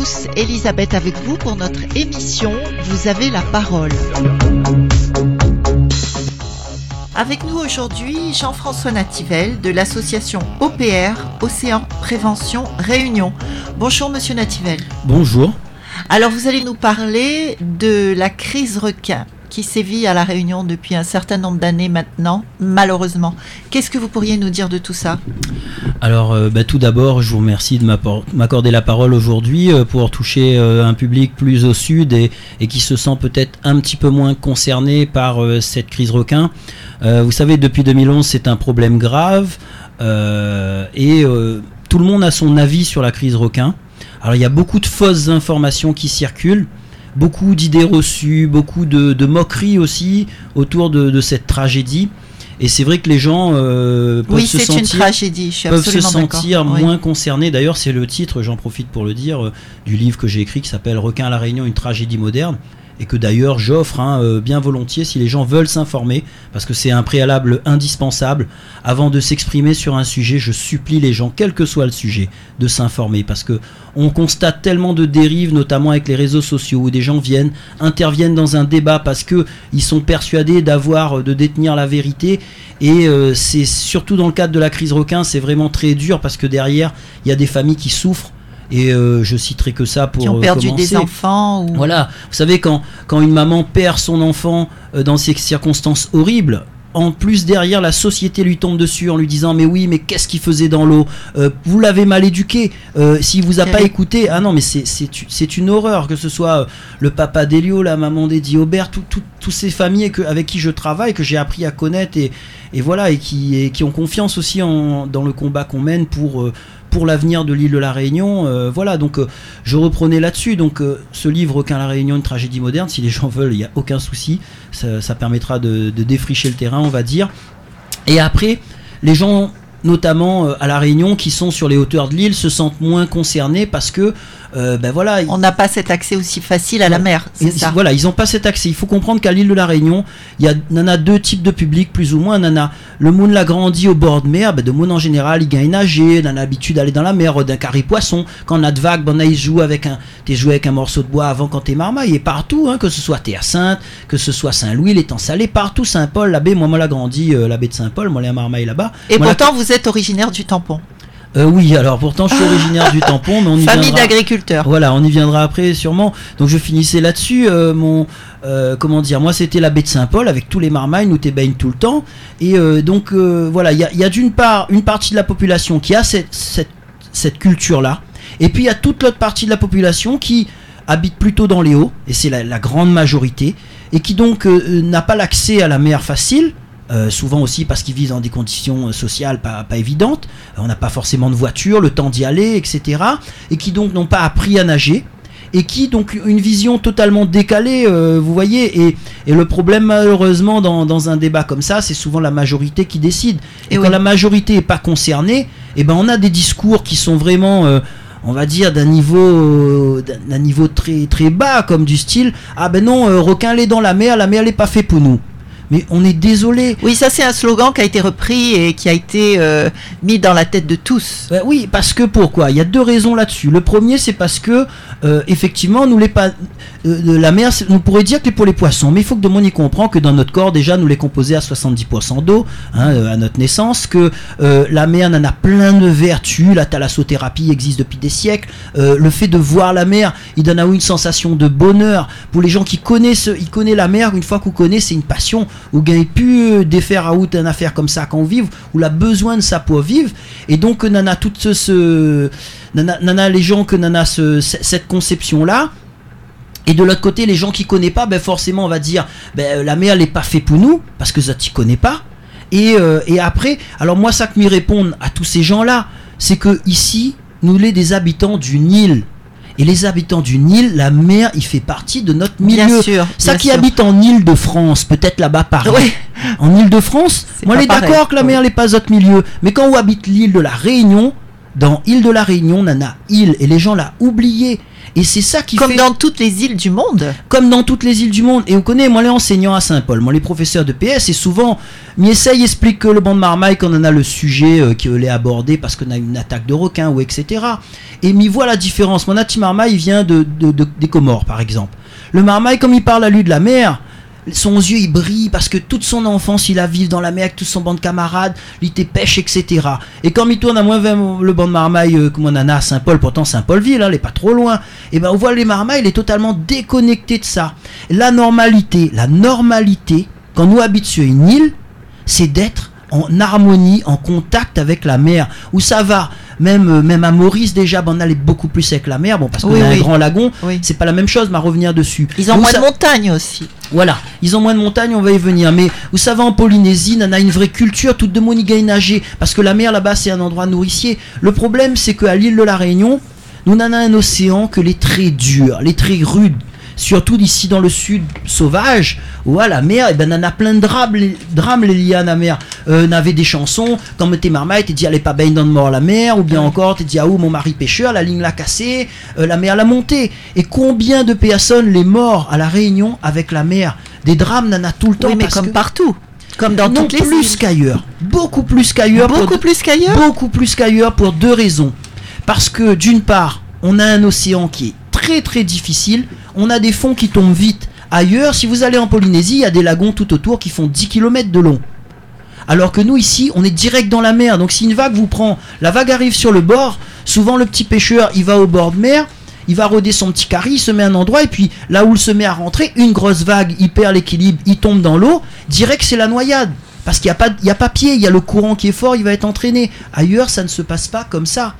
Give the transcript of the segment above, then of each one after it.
tous, Elisabeth avec vous pour notre émission Vous avez la parole. Avec nous aujourd'hui Jean-François Nativelle de l'association OPR, Océan Prévention Réunion. Bonjour Monsieur Nativelle. Bonjour. Alors vous allez nous parler de la crise requin qui sévit à La Réunion depuis un certain nombre d'années maintenant, malheureusement. Qu'est-ce que vous pourriez nous dire de tout ça? Alors, euh, bah, tout d'abord, je vous remercie de m'accorder la parole aujourd'hui euh, pour toucher euh, un public plus au sud et, qui se sent peut-être un petit peu moins concerné par cette crise requin. vous savez, depuis 2011, c'est un problème grave et tout le monde a son avis sur la crise requin. Alors, il y a beaucoup de fausses informations qui circulent beaucoup d'idées reçues, beaucoup de, moqueries aussi autour de, cette tragédie. Et c'est vrai que les gens euh, peuvent se sentir, une tragédie, je peuvent se sentir moins concernés. D'ailleurs, c'est le titre, j'en profite pour le dire, euh, du livre que j'ai écrit qui s'appelle Requin à la Réunion, une tragédie moderne et que d'ailleurs j'offre hein, euh, bien volontiers si les gens veulent s'informer, parce que c'est un préalable indispensable. Avant de s'exprimer sur un sujet, je supplie les gens, quel que soit le sujet, de s'informer, parce que on constate tellement de dérives, notamment avec les réseaux sociaux, où des gens viennent, interviennent dans un débat parce que ils sont persuadés d'avoir, de détenir la vérité, et euh, c'est surtout dans le cadre de la crise requin, c'est vraiment très dur parce que derrière, il y a des familles qui souffrent et euh, je citerai que ça pour. Qui ont perdu des enfants. Ou... Voilà. Vous savez, quand, quand une maman perd son enfant euh, dans ces circonstances horribles, en plus derrière la société lui tombe dessus en lui disant mais oui mais qu'est-ce qu'il faisait dans l'eau? Euh, vous l'avez mal éduqué euh, s'il vous a pas écouté ah non mais c'est une horreur que ce soit le papa d'Elio la maman d'Eddie Aubert toutes ces familles que, avec qui je travaille que j'ai appris à connaître et, et voilà et qui, et qui ont confiance aussi en, dans le combat qu'on mène pour pour l'avenir de l'île de la Réunion. Euh, voilà, donc euh, je reprenais là-dessus. Donc euh, ce livre, Qu'un la Réunion, une tragédie moderne, si les gens veulent, il n'y a aucun souci. Ça, permettra de, de, défricher le terrain, on va dire. Et après, les gens notamment à la Réunion qui sont sur les hauteurs de l'île se sentent moins concernés parce que euh, ben voilà. On n'a pas cet accès aussi facile à la mer. Ça. Voilà, ils n'ont pas cet accès. Il faut comprendre qu'à l'île de la Réunion, il y, a, en a deux types de public, plus ou moins. On a le monde l'a grandi au bord de mer, ben de monde en général, il gagne nager, on a l'habitude d'aller dans la mer, d'un carré poisson. Quand on a de vagues, ben, il joue avec un, t'es joué avec un morceau de bois avant quand t'es marmaille, et partout, hein, que ce soit Terre-Sainte, que ce soit Saint-Louis, l'étang salé, partout, Saint-Paul, la baie, moi, moi, l'a grandi, euh, la baie de Saint-Paul, moi, les marmaille là-bas. Et pourtant, vous êtes originaire du tampon. Euh, oui, alors pourtant je suis originaire du tampon, mais on y Famille d'agriculteurs. Voilà, on y viendra après sûrement. Donc je finissais là-dessus. Euh, mon, euh, comment dire, moi c'était la baie de Saint-Paul avec tous les marmailles, nous t'es tout le temps. Et donc voilà, il y a, d'une part une partie de la population qui a cette, cette, culture-là, et puis il y a toute l'autre partie de la population qui habite plutôt dans les hauts, et c'est la, la, grande majorité, et qui donc n'a pas l'accès à la mer facile euh, souvent aussi parce qu'ils vivent dans des conditions euh, sociales pas, pas évidentes, on n'a pas forcément de voiture, le temps d'y aller, etc. Et qui donc n'ont pas appris à nager. Et qui donc une vision totalement décalée, euh, vous voyez, et, et, le problème malheureusement dans, dans un débat comme ça, c'est souvent la majorité qui décide. Et, quand la majorité n'est pas concernée, et eh ben on a des discours qui sont vraiment on va dire d'un niveau d'un niveau très très bas comme du style. Ah ben non requin l'est dans la mer la mer n'est pas fait pour nous mais on est désolé. Oui, ça c'est un slogan qui a été repris et qui a été euh, mis dans la tête de tous. Ben oui, parce que pourquoi? Il y a deux raisons là-dessus. Le premier, c'est parce que euh, effectivement, nous les pas euh, la mer, on pourrait dire que c'est pour les poissons, mais il faut que de monde y comprend que dans notre corps déjà nous les composés à 70% d'eau hein, à notre naissance, que la mer en a plein de vertus. La thalassothérapie existe depuis des siècles. le fait de voir la mer, il donne à vous une sensation de bonheur. Pour les gens qui connaissent, ils connaissent la mer. Une fois qu'on connaît, c'est une passion ou gagne plus défaire à out une affaire comme ça quand on vive, ou la besoin de ça pour vivre. Et donc, nana, tout ce, nana, les gens que nana ce, cette conception là. Et de l'autre côté, les gens qui connaissent pas, ben forcément, on va dire, ben, la mer, n'est pas fait pour nous, parce que ça, tu connais pas. Et, euh, et après, alors moi, ça que m'y répondre à tous ces gens-là, c'est que ici, nous, les des habitants d'une île, et les habitants du Nil, la mer, il fait partie de notre milieu. Bien sûr. Ça qui habite en Île-de-France, peut-être là-bas pareil. En Île-de-France, moi, on est d'accord que la mer n'est pas notre milieu. Mais quand on habite l'île de la Réunion, dans île de la Réunion, on a île, et les gens l'ont oublié. Et c'est ça qui Comme fait dans toutes les îles du monde. comme dans toutes les îles du monde. Et on connaît, moi, les enseignants à Saint-Paul, moi, les professeurs de PS, et souvent, Miessay explique que le banc de marmaille, quand on en a le sujet euh, qui est abordé parce qu'on a une attaque de requin ou etc. Et m'y voit la différence. Mon petit marmaille il vient de, de- de- des Comores, par exemple. Le marmaille, comme il parle à lui de la mer, son yeux il brille parce que toute son enfance il a vécu dans la mer avec tout son banc de camarades, pêche, etc. Et quand il tourne à moins 20 le banc de marmaille euh, comme on en a à Saint-Paul, pourtant Saint-Paul-Ville, hein, il est pas trop loin, et ben on voit les marmailles, il est totalement déconnecté de ça. La normalité, la normalité, quand nous habitons sur une île, c'est d'être en harmonie, en contact avec la mer. Où ça va même, euh, même à Maurice déjà, ben, on allait beaucoup plus avec la mer, bon parce qu'on Oui, a oui. un grand lagon, Oui. c'est pas la même chose, mais à revenir dessus. Ils ont Où moins ça- de montagnes aussi. voilà, ils ont moins de montagnes, on va y venir. Mais vous savez, en Polynésie, on a une vraie culture, toute de nager. Parce que la mer là-bas, c'est un endroit nourricier. Le problème, c'est qu'à l'île de la Réunion, nous en avons un océan que les très dur, les très rudes. Surtout d'ici dans le sud sauvage, où à la mer, et ben, on en a plein de drames, les, drames les liés à la mer. Euh, on avait des chansons, comme t'es marmaille, t'es dit allez pas baigner dans le mort la mer, ou bien encore t'es dit ah où mon mari pêcheur, la ligne l'a cassée, euh, la mer l'a montée. Et combien de personnes les morts à la Réunion avec la mer? Des drames, n'en a tout le temps. Oui, mais parce comme que- partout. Comme dans non toutes les plus qu'ailleurs, beaucoup plus qu'ailleurs. Beaucoup plus qu'ailleurs. Beaucoup plus qu'ailleurs pour deux raisons. Parce que d'une part, on a un océan qui est très très difficile, on a des fonds qui tombent vite. Ailleurs, si vous allez en Polynésie, il y a des lagons tout autour qui font 10 km de long. Alors que nous ici, on est direct dans la mer. Donc si une vague vous prend, la vague arrive sur le bord, souvent le petit pêcheur, il va au bord de mer, il va rôder son petit carry, il se met à un endroit, et puis là où il se met à rentrer, une grosse vague, il perd l'équilibre, il tombe dans l'eau, direct c'est la noyade. Parce qu'il n'y a pas pied, il y a le courant qui est fort, il va être entraîné. Ailleurs, ça ne se passe pas comme ça.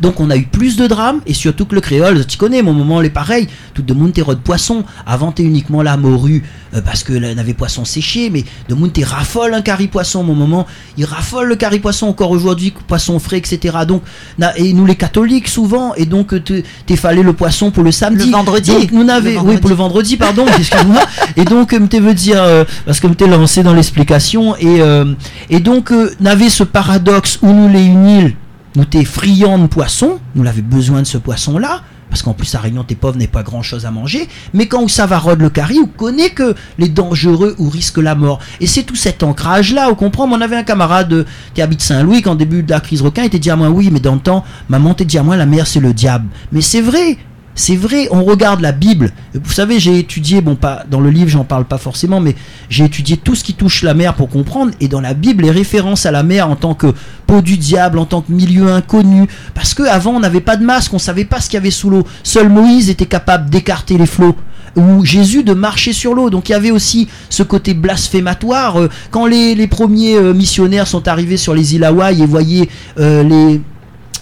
Donc on a eu plus de drames et surtout que le créole, tu connais, mon moment, est pareil. Tout de monde de poisson. Avant t'es uniquement la morue euh, parce que là, on avait poisson séché, mais de monde raffole un carry poisson. Mon moment, il raffole le carry poisson encore aujourd'hui, poisson frais, etc. Donc na- et nous les catholiques souvent et donc euh, te- t'es fallait le poisson pour le samedi. Le vendredi. Donc, nous n'avait, oui pour le vendredi, pardon, excuse-moi. Et donc me te veut dire euh, parce que me t'es lancé dans l'explication et euh, et donc euh, n'avait ce paradoxe où nous les une île nous t'es friand de poisson, nous l'avait besoin de ce poisson-là, parce qu'en plus à Réunion t'es pauvre, n'est pas grand-chose à manger, mais quand ça va rôde le carry, on connaît que les dangereux ou risquent la mort. Et c'est tout cet ancrage-là, on comprend, on avait un camarade euh, qui habite Saint-Louis, au début de la crise requin, il était dit à oui, mais dans le temps, maman t'a dit à la mer c'est le diable. Mais c'est vrai c'est vrai, on regarde la Bible. Vous savez, j'ai étudié, bon, pas dans le livre, j'en parle pas forcément, mais j'ai étudié tout ce qui touche la mer pour comprendre. Et dans la Bible, les références à la mer en tant que peau du diable, en tant que milieu inconnu. Parce que avant, on n'avait pas de masque, on savait pas ce qu'il y avait sous l'eau. Seul Moïse était capable d'écarter les flots. Ou Jésus de marcher sur l'eau. Donc il y avait aussi ce côté blasphématoire. Euh, Quand les, premiers euh, missionnaires sont arrivés sur les îles Hawaï et voyaient euh, les.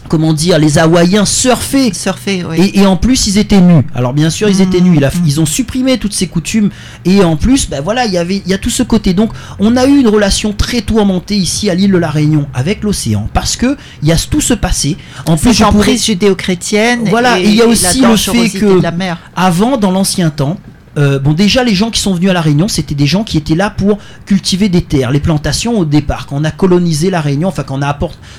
Comment dire, les Hawaïens Surfer, oui. et, et en plus, ils étaient nus. Alors bien sûr, ils étaient Mhm. nus. A- ils ont supprimé toutes ces coutumes. Et en plus, ben voilà, il y avait, il y a tout ce côté. Donc, on a eu une relation très tourmentée ici à l'île de la Réunion avec l'océan, parce que il y a tout ce passé. En plus, je pourrais- judéo-chrétienne. Voilà, et il y a aussi le fait que- de la mer. avant, dans l'ancien temps, euh, bon, déjà, les gens qui sont venus à La Réunion, c'était des gens qui étaient là pour cultiver des terres, les plantations au départ. Quand on a colonisé La Réunion, enfin, quand on a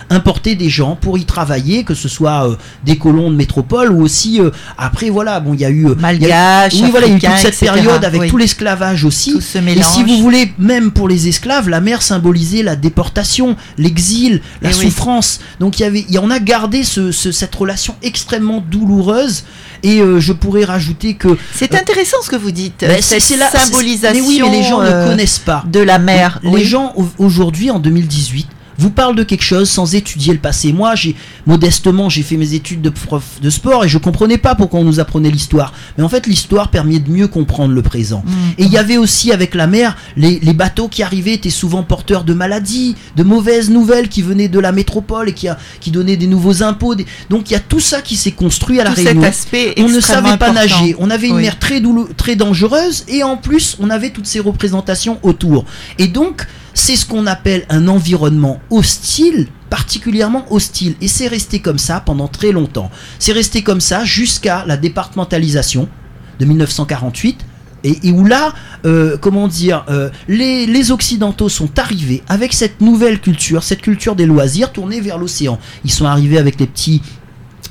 importé des gens pour y travailler, que ce soit euh, des colons de métropole ou aussi, euh, après, voilà, bon, il y a eu. Malgaches, oui, voilà, il y a eu toute cette etc. période avec Oui. tout l'esclavage aussi. Tout ce Et mélange. si vous voulez, même pour les esclaves, la mer symbolisait la déportation, l'exil, la Eh oui. souffrance. Donc il y avait, y en a gardé ce- ce- cette relation extrêmement douloureuse. Et euh, je pourrais rajouter que C'est intéressant ce que vous dites. ben, cette c'est la symbolisation Mais oui, mais les gens euh, ne connaissent pas. de la mer. Les Oui. gens au- aujourd'hui, en 2018, vous parlent de quelque chose sans étudier le passé. Moi, j'ai modestement, j'ai fait mes études de prof de sport et je comprenais pas pourquoi on nous apprenait l'histoire. Mais en fait, l'histoire permet de mieux comprendre le présent. Mm. Et il y avait aussi avec la mer, les, les bateaux qui arrivaient étaient souvent porteurs de maladies, de mauvaises nouvelles qui venaient de la métropole et qui, a- qui donnaient des nouveaux impôts. des- Donc il y a tout ça qui s'est construit à la Tout cet Réunion. On ne savait pas important. nager, on avait une Oui. mer très, très dangereuse et en plus on avait toutes ces représentations autour. Et donc c'est ce qu'on appelle un environnement hostile, particulièrement hostile. Et c'est resté comme ça pendant très longtemps. C'est resté comme ça jusqu'à la départementalisation de 1948. Et, où là, euh, comment dire, euh, les, les Occidentaux sont arrivés avec cette nouvelle culture, cette culture des loisirs tournée vers l'océan. Ils sont arrivés avec les petits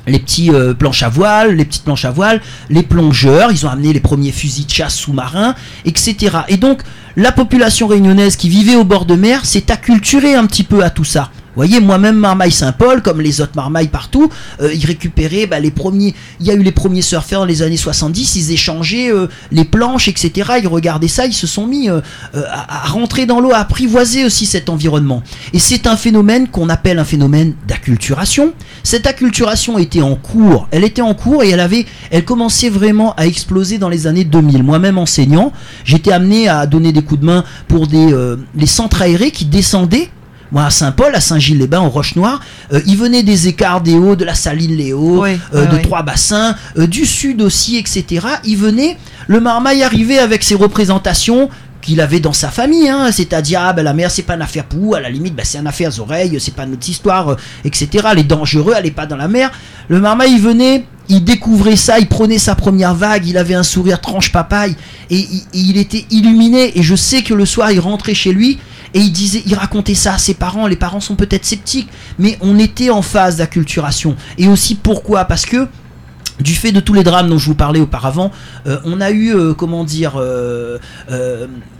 les petits euh, planches à voile, les petites planches à voile, les plongeurs, ils ont amené les premiers fusils de chasse sous-marins, etc. Et donc, la population réunionnaise qui vivait au bord de mer s'est acculturée un petit peu à tout ça. Voyez, moi-même, Marmaille Saint-Paul, comme les autres Marmailles partout, euh, ils récupéraient bah, les premiers. Il y a eu les premiers surfeurs dans les années 70, ils échangeaient euh, les planches, etc. Ils regardaient ça, ils se sont mis euh, euh, à, à rentrer dans l'eau, à apprivoiser aussi cet environnement. Et c'est un phénomène qu'on appelle un phénomène d'acculturation. Cette acculturation était en cours, elle était en cours et elle avait, elle commençait vraiment à exploser dans les années 2000. Moi-même enseignant, j'étais amené à donner des coups de main pour des euh, les centres aérés qui descendaient moi, à Saint-Paul, à Saint-Gilles-les-Bains, en Roche-Noire, euh, il venait des écarts des Hauts, de la Saline les Hauts, Oui, euh, oui, de oui. Trois-Bassins, euh, du Sud aussi, etc. Il venait, le Marmaille arrivait avec ses représentations qu'il avait dans sa famille, hein, c'est-à-dire ah, ben, la mer c'est pas une affaire pour à la limite ben, c'est une affaire aux oreilles, c'est pas notre histoire, euh, etc. Elle est dangereux, elle est pas dans la mer. Le Marmaille il venait, il découvrait ça, il prenait sa première vague, il avait un sourire tranche papaye et il, il était illuminé. Et je sais que le soir il rentrait chez lui et il disait, il racontait ça à ses parents. Les parents sont peut-être sceptiques, mais on était en phase d'acculturation. Et aussi pourquoi? Parce que du fait de tous les drames dont je vous parlais auparavant, euh, on a eu, euh, comment dire, euh,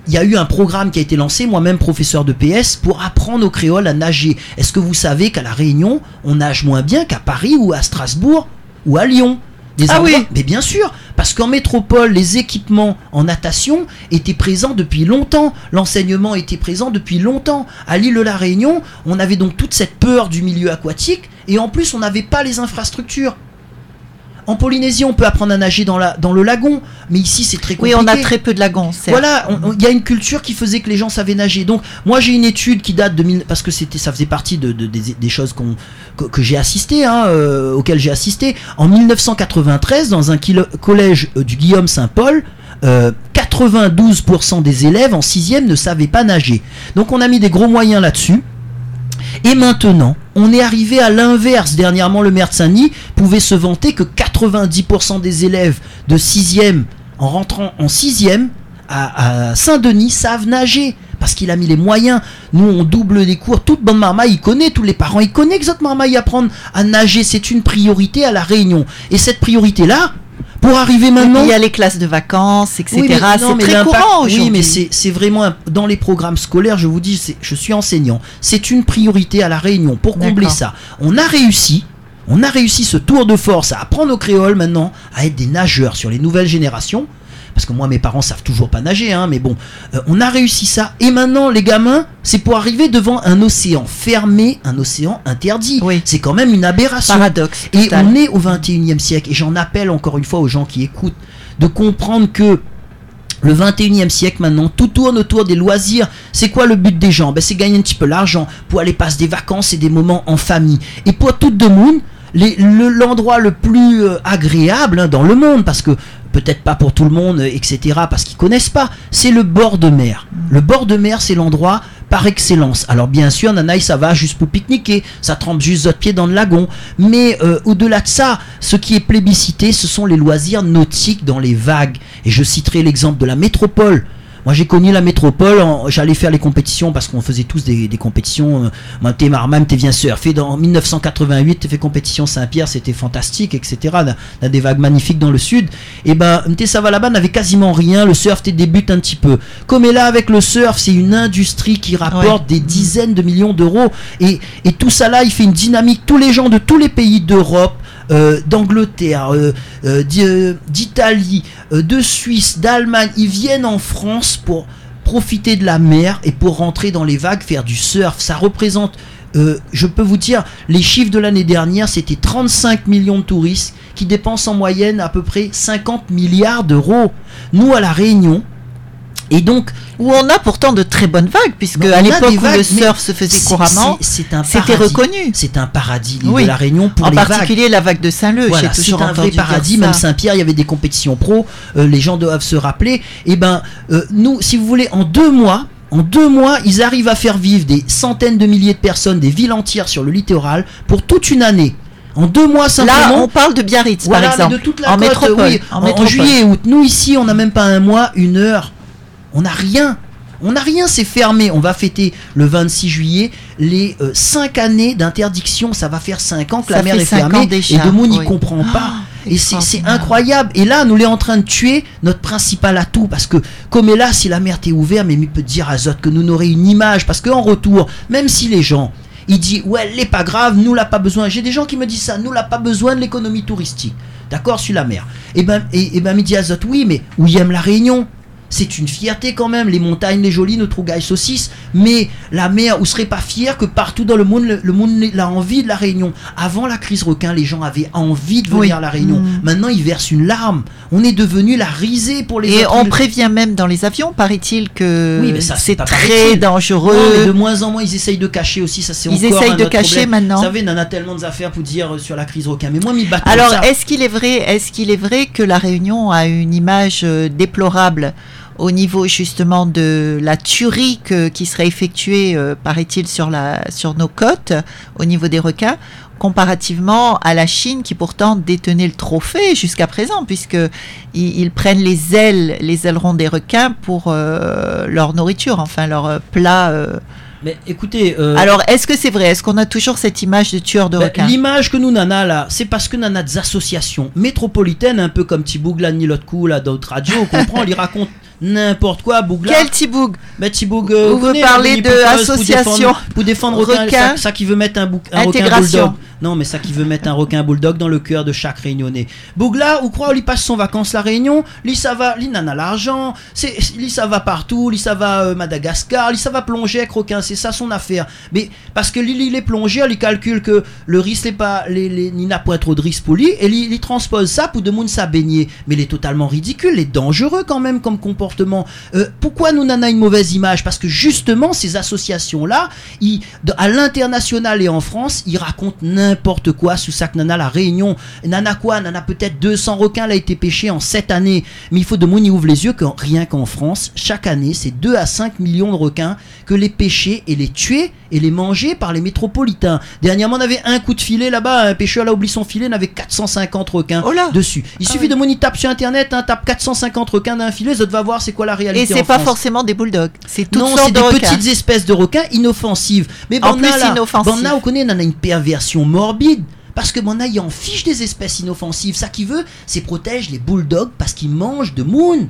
il y a eu un programme qui a été lancé, moi-même professeur de PS, pour apprendre aux créoles à nager. Est-ce que vous savez qu'à La Réunion, on nage moins bien qu'à Paris ou à Strasbourg ou à Lyon? Des Ah oui. Mais bien sûr, parce qu'en métropole, les équipements en natation étaient présents depuis longtemps. L'enseignement était présent depuis longtemps. À l'île de la Réunion, on avait donc toute cette peur du milieu aquatique et en plus, on n'avait pas les infrastructures. En Polynésie, on peut apprendre à nager dans, la, dans le lagon, mais ici, c'est très Oui, compliqué. on a très peu de lagons. Voilà, il y a une culture qui faisait que les gens savaient nager. Donc, moi, j'ai une étude qui date de parce que c'était, ça faisait partie de, de- des, des choses que, que j'ai assisté, hein, euh, auxquelles j'ai assisté. En 1993, dans un kilo- collège euh, du Guillaume Saint-Paul. euh, 92% des élèves en 6 ne savaient pas nager. Donc on a mis des gros moyens là-dessus. Et maintenant, on est arrivé à l'inverse. Dernièrement, le maire de Saint-Denis pouvait se vanter que 90% des élèves de 6e en rentrant en 6e à, Saint-Denis savent nager. Parce qu'il a mis les moyens. Nous, on double les cours. Toute bonne marmaille, il connaît, tous les parents, ils connaissent que votre marmaille apprendre à nager. C'est une priorité à la Réunion. Et cette priorité-là, pour arriver Oui, maintenant. Il y a les classes de vacances, etc. Oui, c'est très courant Oui, aujourd'hui. mais c'est vraiment un- dans les programmes scolaires, je vous dis, je suis enseignant. C'est une priorité à la Réunion pour combler ça. On a réussi. On a réussi ce tour de force à apprendre aux créoles maintenant à être des nageurs sur les nouvelles générations. Parce que moi, mes parents savent toujours pas nager, hein, mais bon, euh, on a réussi ça. Et maintenant, les gamins, c'est pour arriver devant un océan fermé, un océan interdit. Oui. C'est quand même une aberration. Paradoxe. Et total. on est au 21e siècle. Et j'en appelle encore une fois aux gens qui écoutent de comprendre que le 21e siècle maintenant, tout tourne autour des loisirs. C'est quoi le but des gens? Ben, C'est gagner un petit peu l'argent pour aller passer des vacances et des moments en famille. Et pour tout le monde, le- l'endroit le plus euh, agréable hein, dans le monde, parce que peut-être pas pour tout le monde, euh, etc., parce qu'ils connaissent pas, c'est le bord de mer. Le bord de mer, c'est l'endroit par excellence. Alors bien sûr, Nanaï, ça va juste pour pique-niquer, ça trempe juste votre pied dans le lagon. Mais euh, au-delà de ça, ce qui est plébiscité, ce sont les loisirs nautiques dans les vagues. Et je citerai l'exemple de la métropole. Moi j'ai connu la métropole, j'allais faire les compétitions parce qu'on faisait tous des, des compétitions. euh, Moi t'es marmam, t'es bien surfé. Dans 1988, t'es fait compétition Saint-Pierre, c'était fantastique, etc. A des vagues magnifiques dans le sud. Et ben t'es ça va là-bas n'avait quasiment rien. Le surf t'es débute un petit peu. Comme est là avec le surf, c'est une industrie qui rapporte des dizaines de millions d'euros. Et, et tout ça là, il fait une dynamique. Tous les gens de tous les pays d'Europe, euh, d'Angleterre, euh, euh, d'I- d'Italie, de Suisse, d'Allemagne, ils viennent en France pour profiter de la mer et pour rentrer dans les vagues, faire du surf. Ça représente, je peux vous dire, les chiffres de l'année dernière, c'était 35 millions de touristes qui dépensent en moyenne à peu près 50 milliards d'euros. Nous, à La Réunion, et donc, Où on a pourtant de très bonnes vagues, puisque on à l'époque où vagues, le surf se faisait couramment, c'était reconnu. C'est un paradis, l'île Oui. de La Réunion, pour En les vagues. particulier la vague de Saint-Leu, Voilà, c'est un vrai paradis. Même Saint-Pierre, il y avait des compétitions pro. euh, les gens doivent se rappeler. Et ben, euh, nous, si vous voulez, en deux mois. En deux mois, ils arrivent à faire vivre des centaines de milliers de personnes, des villes entières sur le littoral pour toute une année. En deux mois simplement. Là, on parle de Biarritz, Voilà, par exemple. de toute la en côte, métropole. oui, en en, métropole. juillet et août. Nous ici, on n'a même pas un mois, une heure. On n'a rien. On n'a rien, c'est fermé. On va fêter le 26 juillet. les 5 années d'interdiction. Ça va faire 5 ans que Ça la mer est fermée déjà, et Demoun n'y oui. comprend pas. Ah, Et c'est incroyable. Et là, nous l'est en train de tuer notre principal atout. Parce que, comme est là, si la mer était ouverte, mais il peut dire à Zot que nous n'aurions une image. Parce qu'en retour, même si les gens, ils disent, ouais, elle n'est pas grave, nous l'a pas besoin. J'ai des gens qui me disent ça, nous l'a pas besoin de l'économie touristique. D'accord, sur la mer. Et ben, et, et ben, il dit oui, mais où aime la Réunion? C'est une fierté quand même, les montagnes, les jolies, notre rougaille saucisse, mais la mer, vous serez pas fier que partout dans le monde, le, le monde a envie de la Réunion. Avant la crise requin, les gens avaient envie de venir Oui. à la Réunion. Mm. Maintenant, ils versent une larme. On est devenu la risée pour les Et autres on prévient même dans les avions, paraît-il, que Oui, mais ça, c'est très dangereux. Non, mais de moins en moins, ils essayent de cacher aussi. Ça, c'est Ils encore essayent un de autre cacher problème. maintenant. Vous savez, on en a tellement d'affaires pour dire euh, sur la crise requin. Mais moi, m'y Alors, est-ce qu'il est vrai, est-ce qu'il est vrai que la Réunion a une image euh, déplorable? Au niveau justement de la tuerie que- qui serait effectuée, euh, paraît-il, sur la sur nos côtes au niveau des requins, comparativement à la Chine qui pourtant détenait le trophée jusqu'à présent, puisque ils, ils prennent les ailes, les ailerons des requins pour euh, leur nourriture, enfin leur euh, plat. euh. Mais écoutez. euh, Alors, est-ce que c'est vrai? Est-ce qu'on a toujours cette image de tueur de Ben, requins? L'image que nous nana là, c'est parce que nana des associations métropolitaines, un peu comme Thiboug là, ni l'autre coup là, d'autres radios, on comprend, ils racontent n'importe quoi, Bougla. Quel Tiboug Thiboug, euh, Vous connaissez, parlez la de Mini-Potos pour association. défendre- Pour défendre requin, Requin. ça, ça qui veut mettre un, bouc- un requin Intégration. bulldog. Non, mais ça qui veut mettre un requin bulldog dans le cœur de chaque réunionnais. Bougla, ou croit, il passe son vacances la Réunion, lui ça va, lui a l'argent, lui ça va partout, lui ça va euh, Madagascar, lui ça va plonger avec requin, c'est ça son affaire. Mais parce que lui, il est plongé, il calcule que le risque n'est pas, les, il n'a pas trop de risque pour lui, et lui, il transpose ça pour de monde ça baigner. Mais il est totalement ridicule, il est dangereux quand même comme comportement. Euh, pourquoi nous n'en a une mauvaise image? Parce que justement, ces associations-là, à l'international et en France, ils racontent n'importe quoi sous que Nana la Réunion. Nana quoi? Nana peut-être 200 requins là, a été pêché en 7 années. Mais il faut de monde y ouvre les yeux que rien qu'en France, chaque année, c'est 2 à 5 millions de requins que les pêcher et les tuer et les manger par les métropolitains. Dernièrement, on avait un coup de filet là-bas, un pêcheur là oublié son filet, il avait 450 requins Oh là dessus. Il Ah suffit oui. de mon tape sur internet, hein, tape 450 requins d'un filet, ça va voir c'est quoi la réalité. Et c'est pas France. forcément des bulldogs, c'est toutes Non, sortes c'est de des requins. petites espèces de requins inoffensives. Mais En plus là, on connaît, on en a une perversion morbide. Parce que mon en fiche des espèces inoffensives. Ça qui veut, c'est protège les bulldogs parce qu'ils mangent de moon.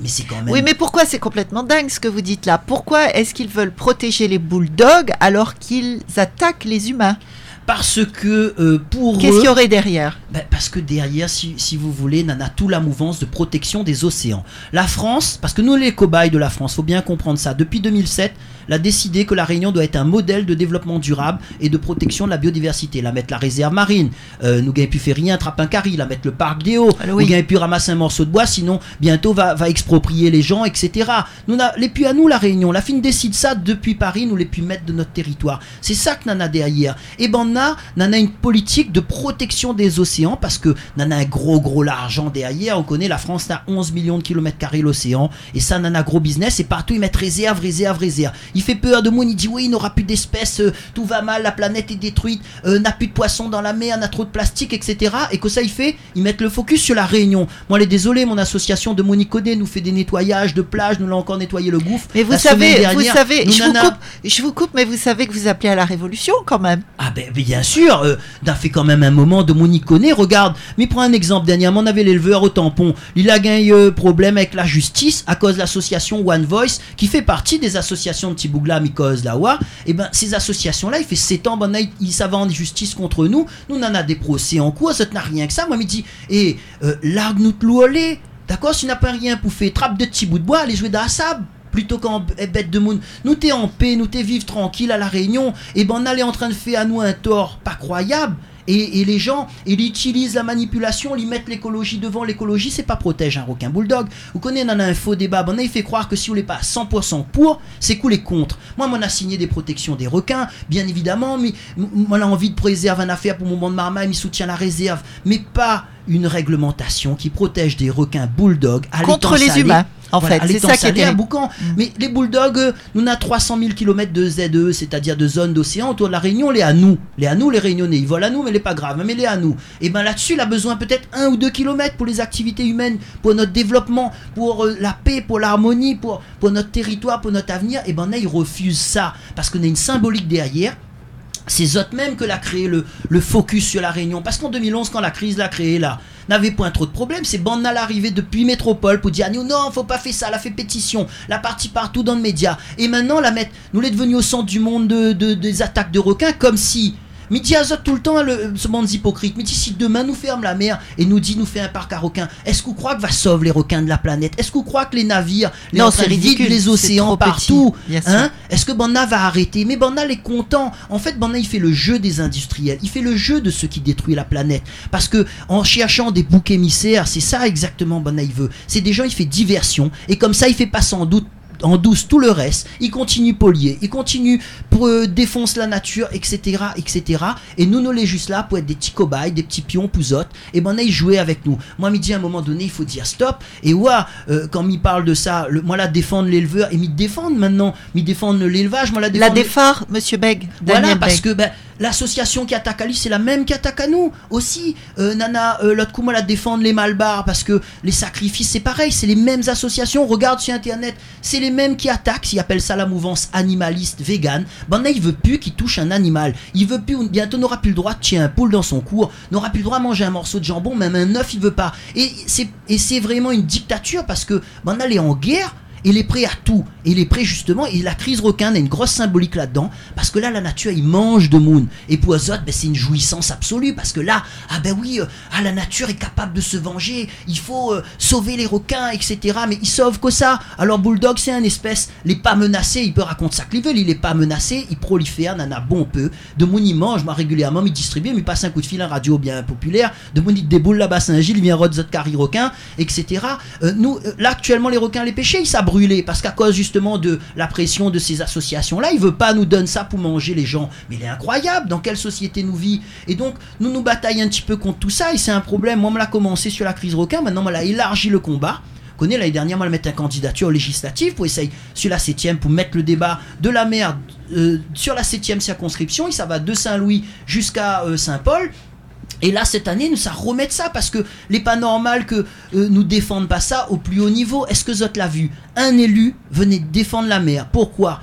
Mais c'est quand même. Oui, mais pourquoi c'est complètement dingue ce que vous dites là? Pourquoi est-ce qu'ils veulent protéger les bulldogs alors qu'ils attaquent les humains? Parce que euh, pour Qu'est-ce qu'il y aurait derrière? Ben, parce que derrière, si, si vous voulez, on a tout la mouvance de protection des océans. La France, parce que nous les cobayes de la France, faut bien comprendre ça. Depuis 2007, elle a décidé que la Réunion doit être un modèle de développement durable et de protection de la biodiversité. La mettre la réserve marine, euh, nous n'avons pu faire rien, attraper un carry, la mettre le parc des Hauts, oui. nous n'avons pu ramasser un morceau de bois, sinon bientôt va, va exproprier les gens, etc. Nous n'a- les puis à nous la Réunion, la fin décide ça depuis Paris, nous les pu mettre de notre territoire. C'est ça que n'en a derrière. Et ben on a, n'en a une politique de protection des océans parce que n'en a un gros gros l'argent derrière. On connaît la France a 11 millions de kilomètres carrés l'océan et ça n'en a gros business et partout ils mettent réserve, réserve, réserve. Il fait peur de monde, il dit oui il n'aura plus d'espèces, euh, tout va mal, la planète est détruite, euh, n'a plus de poissons dans la mer, on a trop de plastique, etc. Et que ça il fait, ils mettent le focus sur la Réunion. Moi les désolé, mon association de Monicodet nous fait des nettoyages de plages, nous l'a encore nettoyé le gouffre. Mais vous savez, vous savez, je vous coupe, je vous coupe, mais vous savez que vous appelez à la révolution quand même. ah ben, bien sûr, euh, d'un fait quand même un moment de mon iconé, regarde, mais prends un exemple, dernièrement on avait l'éleveur au tampon, il a gagné euh, problème avec la justice à cause de l'association One Voice, qui fait partie des associations de Tibougla, Mikos, Lawa, et ben ces associations-là, il fait 7 ans, ben, ils savent en justice contre nous, nous on a des procès en cours, ça n'a rien que ça, moi il me dit, et euh, largue nous te louolé, d'accord, si tu n'as pas rien pour faire, trappe de petits bouts de bois, allez jouer dans la sable plutôt qu'en b- bête de monde. Nous t'es en paix, nous t'es vivre tranquille à la Réunion, et ben on allait en train de faire à nous un tort pas croyable. Et, et les gens, ils utilisent la manipulation, ils mettent l'écologie devant. L'écologie, c'est pas protège un requin bulldog. Vous connaissez, on en a un faux débat. Ben, on a fait croire que si on n'est pas à 100% pour, c'est cool et contre. Moi, on a signé des protections des requins, bien évidemment, mais moi, on a envie de préserver une affaire pour mon monde de marmaille, il soutient la réserve, mais pas une réglementation qui protège des requins bulldog à Contre les salé. humains. En fait, c'est ça qui est à Boucan. Mm. Mais les bulldogs, euh, nous avons 300 000 km de ZE, c'est-à-dire de zones d'océan autour de la Réunion, les à nous. Les à nous, les Réunionnais. Ils volent à nous, mais les pas grave, mais les à nous. Et ben là-dessus, il a besoin peut-être un ou deux kilomètres pour les activités humaines, pour notre développement, pour euh, la paix, pour l'harmonie, pour, pour notre territoire, pour notre avenir. Et ben là, ils refusent ça parce qu'on a une symbolique derrière c'est eux même que l'a créé le, focus sur la Réunion. Parce qu'en 2011, quand la crise l'a créé là, n'avait point trop de problèmes. C'est Banda l'arrivée depuis Métropole pour dire nous non, faut pas faire ça, elle a fait pétition, la partie partout dans le média. Et maintenant, la mettre, nous l'est devenu au centre du monde de, des attaques de requins, comme si Midi azote tout le temps, le, ce monde hypocrite. Mais si demain nous ferme la mer et nous dit nous fait un parc à requins, est-ce qu'on croit que va sauver les requins de la planète? Est-ce qu'on croit que les navires, les non, ridicule, les océans partout hein? Est-ce que Banda va arrêter? Mais Banda est content. En fait, Banda il fait le jeu des industriels. Il fait le jeu de ceux qui détruisent la planète. Parce que en cherchant des boucs émissaires, c'est ça exactement Banda il veut. C'est des gens, il fait diversion. Et comme ça, il fait pas sans doute en douce tout le reste, il continue polier, il continue pour euh, défonce la nature, etc., etc. Et nous, nous, les juste là pour être des petits cobayes, des petits pions pouzottes, et ben, il jouait avec nous. Moi, il dit à un moment donné, il faut dire stop. Et ouais, euh, quand il parle de ça, le, moi, là, défendre l'éleveur, et m'y défendre maintenant, m'y défendre l'élevage, moi, la défendre. La défare, monsieur Beg. Voilà, parce que, ben, L'association qui attaque Ali, c'est la même qui attaque à nous aussi. Euh, Nana, euh, l'autre coup, moi, la défendre les malbars parce que les sacrifices, c'est pareil, c'est les mêmes associations. Regarde sur Internet, c'est les mêmes qui attaquent. Ils appellent ça la mouvance animaliste vegan. Ben là, il veut plus qu'il touche un animal. Il veut plus, bientôt, n'aura plus le droit de tuer un poule dans son cours, n'aura plus le droit de manger un morceau de jambon, même un œuf, il veut pas. Et c'est vraiment une dictature parce que ben là, est en guerre il est prêt à tout. il est prêt justement, et la crise requin a une grosse symbolique là-dedans, parce que là, la nature, il mange de Moon. Et pour eux ben, c'est une jouissance absolue, parce que là, ah ben oui, euh, ah, la nature est capable de se venger, il faut euh, sauver les requins, etc. Mais ils sauvent que ça. Alors Bulldog, c'est un espèce, il n'est pas menacé, il peut raconter ça qu'il veut, il n'est pas menacé, il prolifère, n'en a bon peu. De Moon, il mange, moi, régulièrement, il distribue, il passe un coup de fil à radio bien populaire. De Moon, il déboule là-bas Saint-Gilles, il vient rod Carry requin, etc. Euh, là, actuellement, les requins, les pêchés, ils brûler parce qu'à cause justement de la pression de ces associations-là, il veut pas nous donner ça pour manger les gens. Mais il est incroyable dans quelle société nous vit. Et donc, nous nous bataillons un petit peu contre tout ça et c'est un problème. Moi, on l'a commencé sur la crise requin, maintenant, on l'a élargi le combat connaît l'année dernière, moi, mettre une candidature législative pour essayer sur la 7 pour mettre le débat de la mer euh, sur la 7 circonscription, et ça va de Saint-Louis jusqu'à euh, Saint-Paul. Et là, cette année, nous, ça remet ça parce que n'est pas normal que euh, nous défendent pas ça au plus haut niveau. Est-ce que Zot l'a vu? Un élu venait défendre la mer. Pourquoi?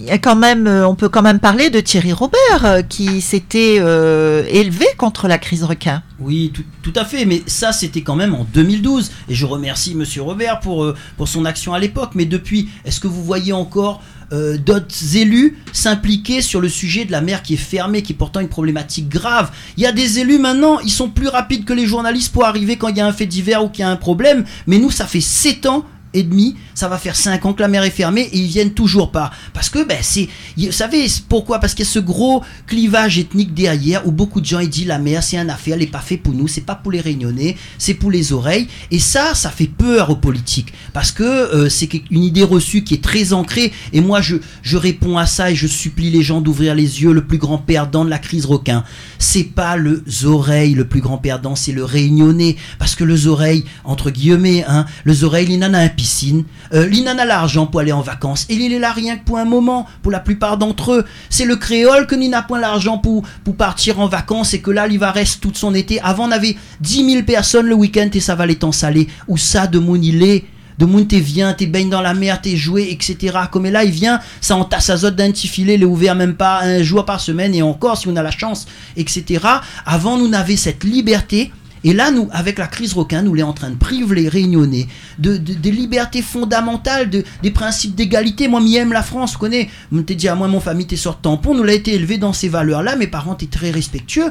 Euh, on peut quand même parler de Thierry Robert euh, qui s'était élevé contre la crise requin. Oui, tout, à fait, mais ça c'était quand même en 2012 et je remercie Monsieur Robert pour, son action à l'époque. Mais depuis, est-ce que vous voyez encore euh, d'autres élus s'impliquer sur le sujet de la mer qui est fermée, qui est pourtant une problématique grave? Il y a des élus maintenant, ils sont plus rapides que les journalistes pour arriver quand il y a un fait divers ou qu'il y a un problème. Mais nous, ça fait 7 ans et demi, ça va faire 5 ans que la mer est fermée et ils viennent toujours pas. Parce que, ben, c'est. Vous savez pourquoi? Parce qu'il y a ce gros clivage ethnique derrière où beaucoup de gens ils disent la mer c'est un affaire, elle n'est pas fait pour nous, c'est pas pour les réunionnais, c'est pour les oreilles. Et ça, ça fait peur aux politiques. Parce que euh, c'est une idée reçue qui est très ancrée. Et moi, je, je réponds à ça et je supplie les gens d'ouvrir les yeux. Le plus grand perdant de la crise requin, c'est pas le oreilles le plus grand perdant, c'est le réunionnais. Parce que les oreilles, entre guillemets, hein, les oreilles, il en a un piscine. Euh, Lina n'a l'argent pour aller en vacances. Et il est là rien que pour un moment, pour la plupart d'entre eux. C'est le créole que n'a point l'argent pour, pour partir en vacances et que là, il va rester tout son été. Avant, on avait 10 000 personnes le week-end et ça va les temps salé. Ou ça, de mon il est de moun t'es viens, t'es baignes dans la mer, t'es joué, etc. Comme là, il vient, ça entasse sa zone d'un petit filet, il est ouvert même pas un jour par semaine, et encore, si on a la chance, etc. Avant, nous n'avions cette liberté et là, nous, avec la crise requin, nous, sommes en train de priver les réunionnais de, des libertés fondamentales, de, des principes d'égalité. Moi, aime la France. On t'ai dit à moi, mon famille, t'es sur tampon. Nous l'a été élevé dans ces valeurs-là. Mes parents étaient très respectueux.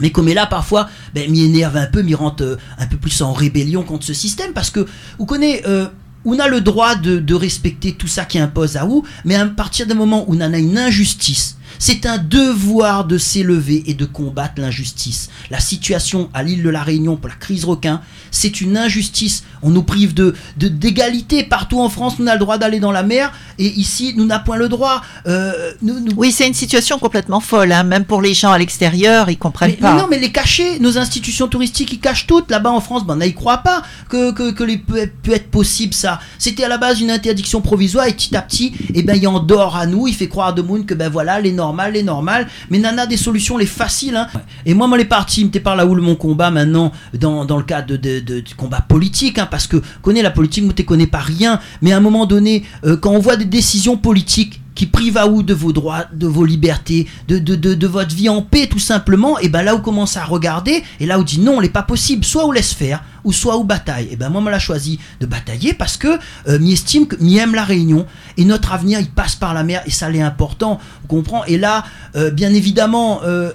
Mais comme est là, parfois, ben, m'y énerve un peu, m'y rentre euh, un peu plus en rébellion contre ce système. Parce que, vous connaissez, euh, on a le droit de, respecter tout ça qui impose à vous, mais à partir du moment où on en a une injustice, C'est un devoir de s'élever et de combattre l'injustice. La situation à l'île de la Réunion pour la crise requin, c'est une injustice. On nous prive de d'égalité. Partout en France, nous avons le droit d'aller dans la mer et ici, nous n'avons point le droit. Euh, oui, c'est une situation complètement folle. Hein. Même pour les gens à l'extérieur, ils comprennent pas. Mais non, mais les cacher, nos institutions touristiques, ils cachent toutes. Là-bas en France, ben, on n'y croit pas que, que, que les, peut, peut être possible ça. C'était à la base une interdiction provisoire et petit à petit, eh ben, il endort à nous. Il fait croire à De Moon que ben voilà, les normal, les normal. Mais Nana, des solutions, les faciles. Hein. Et moi, moi, les partis, me par là où mon combat maintenant, dans, dans le cadre de, de, combat politique, hein, parce que connais la politique, moi, tu connais pas rien. Mais à un moment donné, euh, quand on voit des décisions politiques qui privent à vous de vos droits, de vos libertés, de, de, de, votre vie en paix tout simplement, et ben là où commence à regarder, et là où dit non, n'est pas possible, soit on laisse faire, ou soit on bataille. Et ben moi, on l'a choisi de batailler parce que euh, m'y estime, m'y aime la Réunion, et notre avenir, il passe par la mer, et ça l'est important, on comprend. Et là, euh, bien évidemment, euh,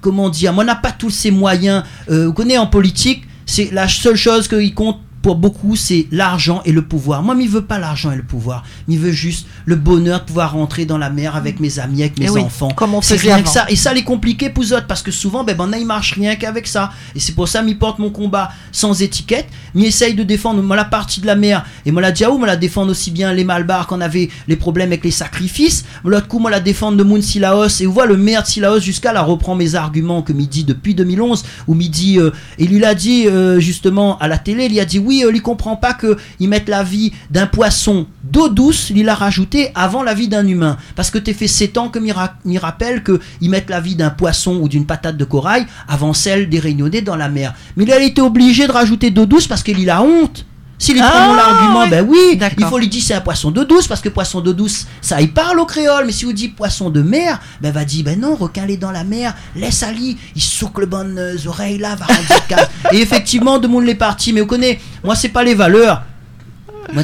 comment dire, moi, on n'a pas tous ces moyens. vous connaissez en politique, c'est la seule chose qui compte pour beaucoup, c'est l'argent et le pouvoir. Moi, il veut pas l'argent et le pouvoir. Il veut juste le bonheur de pouvoir rentrer dans la mer avec mes amis, avec mes eh enfants. Comme on faisait rien que ça. Et ça, les compliqué pour autres, parce que souvent, ben, ben, il marche rien qu'avec ça. Et c'est pour ça, il porte mon combat sans étiquette. Il essaye de défendre moi la partie de la mer. Et moi, la Diaou, moi la défendre aussi bien les Malbars qu'on avait les problèmes avec les sacrifices. L'autre coup, moi la défendre de Moon Silaos. Et vous voyez le maire de Silaos jusqu'à la reprend mes arguments que dit depuis 2011, où midi, euh, et lui l'a dit euh, justement à la télé, il a dit oui, euh, il comprend pas qu'ils mettent la vie d'un poisson d'eau douce, il a rajouté avant la vie d'un humain. Parce que t'es fait 7 ans que m'y rappelle qu'ils mettent la vie d'un poisson ou d'une patate de corail avant celle des réunionnais dans la mer. Mais il a été obligé de rajouter d'eau douce parce qu'il a honte. S'il est ah, l'argument, ben oui, il faut lui dire c'est un poisson d'eau douce, parce que poisson d'eau douce, ça il parle au créole, mais si vous dites poisson de mer, ben va dire, ben non, requin est dans la mer, laisse Ali, il souque le bonnes euh, oreilles là, va rendre Et effectivement, de monde les parti, mais vous connaissez, moi c'est pas les valeurs, moi,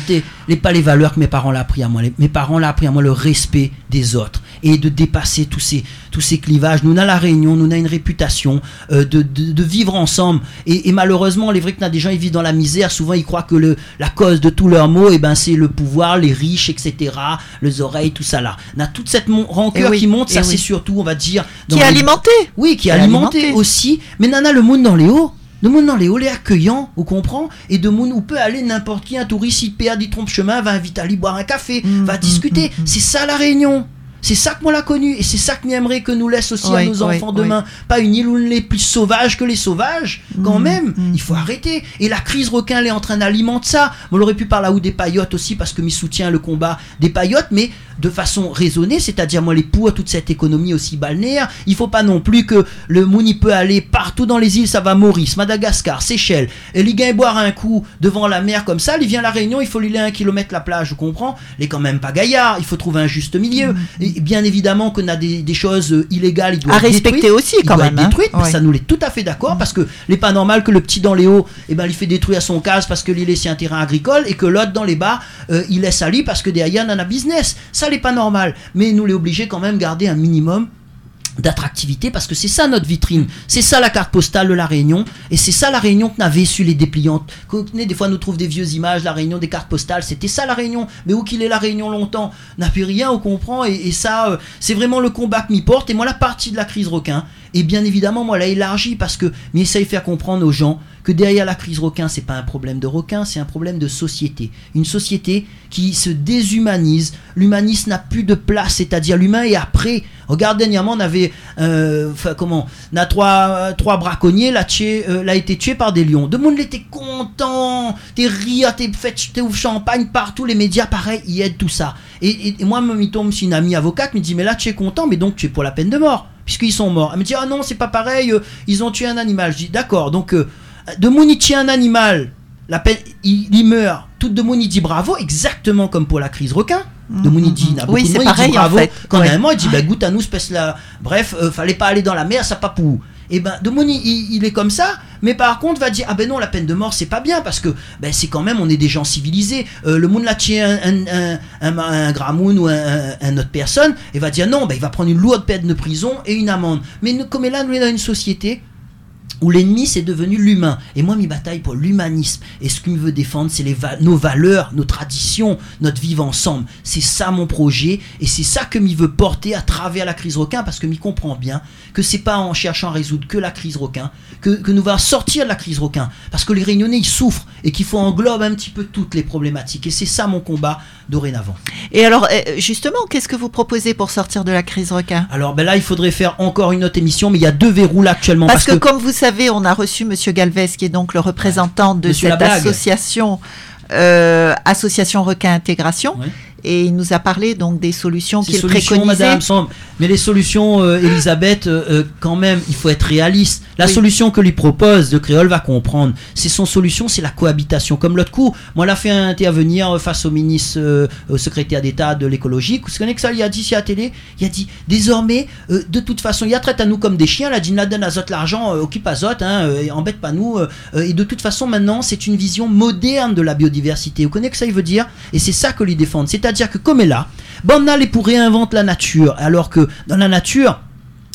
les, pas les valeurs que mes parents l'ont appris à moi. mes parents l'ont appris à moi le respect des autres et de dépasser tous ces, tous ces clivages. Nous, on a la Réunion, nous, on a une réputation euh, de, de, vivre ensemble. Et, malheureusement, les vrais des gens, ils vivent dans la misère. Souvent, ils croient que le, la cause de tous leurs maux, et eh ben, c'est le pouvoir, les riches, etc., les oreilles, tout ça là. On a toute cette rancœur eh qui monte. Ça, eh c'est surtout, on va dire. qui est alimenté. Oui, qui est alimenté, aussi. Mais nana, le monde dans les hauts de monde dans les hauts, les accueillants, on comprend, et de monde où peut aller n'importe qui, un touriste, il paie des trompes chemin, va inviter à aller boire un café, mmh, va mmh, discuter. Mmh, c'est ça la réunion. C'est ça que moi l'a connu et c'est ça que aimerait que nous laisse aussi à nos enfants demain. Pas une île où on est plus sauvage que les sauvages, quand même. Il faut arrêter. Et la crise requin, elle est en train d'alimenter ça. On aurait pu parler ou des paillotes aussi parce que m'y soutient le combat des paillotes, mais de façon raisonnée, c'est-à-dire moi les pour toute cette économie aussi balnéaire. Il faut pas non plus que le Mouni peut aller partout dans les îles, ça va Maurice, Madagascar, Seychelles, et il vient boire un coup devant la mer comme ça, il vient à la Réunion, il faut lui aller un kilomètre la plage, je comprends? Il est quand même pas gaillard, il faut trouver un juste milieu. Mm. Et bien évidemment qu'on a des, choses euh, illégales, il doit à respecter aussi quand même. Hein. mais ça nous l'est tout à fait d'accord parce que n'est pas normal que le petit dans les hauts, eh ben il fait détruire son case parce que l'île est un terrain agricole et que l'autre dans les bas, euh, il laisse aller parce que derrière il en a business. Ça n'est pas normal. Mais nous les obligés quand même garder un minimum d'attractivité parce que c'est ça notre vitrine, c'est ça la carte postale de la Réunion et c'est ça la Réunion que n'avait su les dépliantes. Des fois nous trouve des vieux images, la Réunion des cartes postales, c'était ça la Réunion. Mais où qu'il est la Réunion longtemps, n'a plus rien, on comprend et, ça euh, c'est vraiment le combat que m'y porte et moi la partie de la crise requin et bien évidemment moi l'a élargi parce que m'y essaye de faire comprendre aux gens que derrière la crise requin, c'est pas un problème de requin, c'est un problème de société. Une société qui se déshumanise. L'humanisme n'a plus de place, c'est-à-dire l'humain est après. Regarde, dernièrement, on avait, euh, comment, on a trois, trois braconniers, l'a, euh, l'a été tué par des lions. De monde était content, t'es rire, t'es fait, t'es ouf champagne partout, les médias, pareil, ils aident tout ça. Et, moi, me tombe une amie avocate, me dit, mais là, tu es content, mais donc tu es pour la peine de mort, puisqu'ils sont morts. Elle me dit, ah non, c'est pas pareil, euh, ils ont tué un animal. Je dis, d'accord, donc de Mouni un animal, la peine, il, meurt. Tout de Mouni dit bravo, exactement comme pour la crise requin. De Mouni dit, il oui, c'est pareil, bravo. En fait. Quand ouais. il dit, bah, goûte à nous, espèce là. Bref, euh, fallait pas aller dans la mer, ça pas pour. Et eh ben, de Mouni, il, est comme ça, mais par contre, va dire, ah ben non, la peine de mort, c'est pas bien, parce que ben, c'est quand même, on est des gens civilisés. Euh, le monde l'a tué un, un, un, un, gramoun ou un, autre personne, et va dire, non, ben, il va prendre une lourde peine de prison et une amende. Mais comme là, nous, dans une société où l'ennemi c'est devenu l'humain. Et moi, mes bataille pour l'humanisme. Et ce qu'il me veut défendre, c'est nos valeurs, nos traditions, notre vivre ensemble. C'est ça mon projet. Et c'est ça que m'y veut porter à travers la crise requin, parce que m'y comprend bien que c'est pas en cherchant à résoudre que la crise requin que, que nous va sortir de la crise requin. Parce que les réunionnais, ils souffrent et qu'il faut englober un petit peu toutes les problématiques. Et c'est ça mon combat dorénavant. Et alors, euh, justement, qu'est-ce que vous proposez pour sortir de la crise requin? Alors, ben là, il faudrait faire encore une autre émission, mais il y a deux verrous là actuellement. Parce, que, comme vous savez, on a reçu Monsieur Galvez, qui est donc le représentant de cette association. Euh, association Requin Intégration et il nous a parlé donc des solutions qu'il préconisait. Madame, mais les solutions, euh, Elisabeth, euh, euh, quand même, il faut être réaliste. La solution que lui propose de Créole va comprendre. C'est son solution, c'est la cohabitation. Comme l'autre coup, moi, elle a fait intervenir face au ministre, au secrétaire d'État de l'écologie. Vous connaissez que ça, il a dit sur la télé, il a dit désormais, de toute façon, il a traite à nous comme des chiens. Il a dit, donne à Zot l'argent, occupe à Zot, hein, embête pas nous. et de toute façon, maintenant, c'est une vision moderne de la biodiversité. Vous connaissez que ça, il veut dire? Et c'est ça que lui défendre. C'est-à-dire c'est-à-dire que comme est là, Banal est pour réinventer la nature, alors que dans la nature,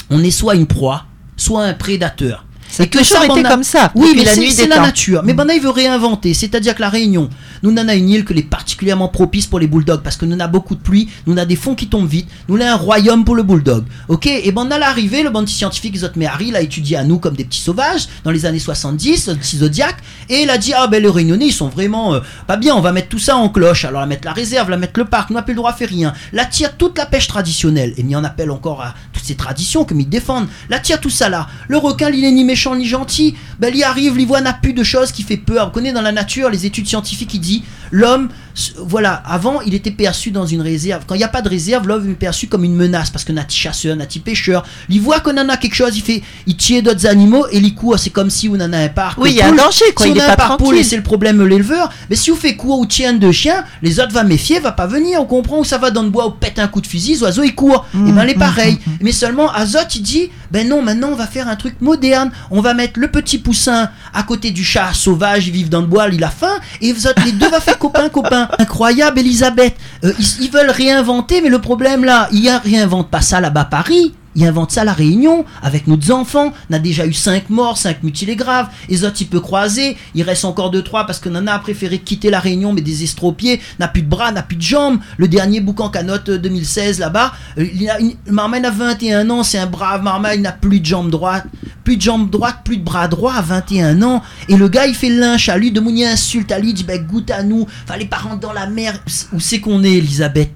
on est soit une proie, soit un prédateur. C'est que ça été comme ça. Oui, mais c'est la nature. Mais Banda, il veut réinventer. C'est-à-dire que la Réunion, nous n'en a une île que les particulièrement propice pour les bulldogs parce que nous avons beaucoup de pluie, nous avons des fonds qui tombent vite, nous avons un royaume pour le bulldog. Ok? Et ben, on a l'arrivée, le bandit scientifique Zotmehari l'a étudié à nous comme des petits sauvages dans les années 70, petit zodiac, et il a dit Ah ben, les Réunionnais, ils sont vraiment euh, pas bien, on va mettre tout ça en cloche. Alors, la mettre la réserve, la mettre le parc, nous n'a plus le droit à faire rien. La tire toute la pêche traditionnelle, et m'y en appelle encore à toutes ces traditions que m'y défendent. La tire tout ça là. Le requin, il est ni méchant ni gentil. Ben, il arrive, l'ivoire n'a plus de choses qui fait peur. On connaît dans la nature les études scientifiques, il dit l'homme, voilà, avant, il était perçu dans une réserve. Quand il n'y a pas de réserve, l'homme est perçu comme une menace parce que notre chasseur, notre pêcheur, il voit qu'on en a quelque chose, il fait, il tire d'autres animaux et il court. C'est comme si on en a un parc. Oui, il y a un danger, quoi. Si il on a un parc et c'est le problème l'éleveur, mais si on fait court ou tient deux chiens, les autres vont méfier, va pas venir. On comprend où ça va dans le bois, ou pète un coup de fusil, l'oiseau il court. et eh ben, les mmh, pareil. Mmh, mmh, mais seulement, Azot, il dit, ben non, maintenant on va faire un truc moderne. On va mettre le petit poussin à côté du chat sauvage, ils vivent dans le bois, il a faim, et les deux va faire copain, copain. Incroyable, Elisabeth. Euh, ils, veulent réinventer, mais le problème là, ils réinventent pas ça là-bas Paris. Ils inventent ça la Réunion, avec nos enfants. On a déjà eu 5 morts, 5 mutilés graves. Les autres, ils peuvent croiser. Il reste encore 2-3 parce que Nana a préféré quitter la Réunion, mais des estropiés. N'a plus de bras, n'a plus de jambes. Le dernier boucan canote 2016 là-bas, euh, il a, Marmaille a 21 ans, c'est un brave Marmaille, il n'a plus de jambes droites. Plus de jambes droites, plus de bras droits à 21 ans. Et le gars, il fait lynch à lui, de Mounier insulte à lui, il dit, ben, goûte à nous. Fallait pas rentrer dans la mer. Où c'est qu'on est, Elisabeth?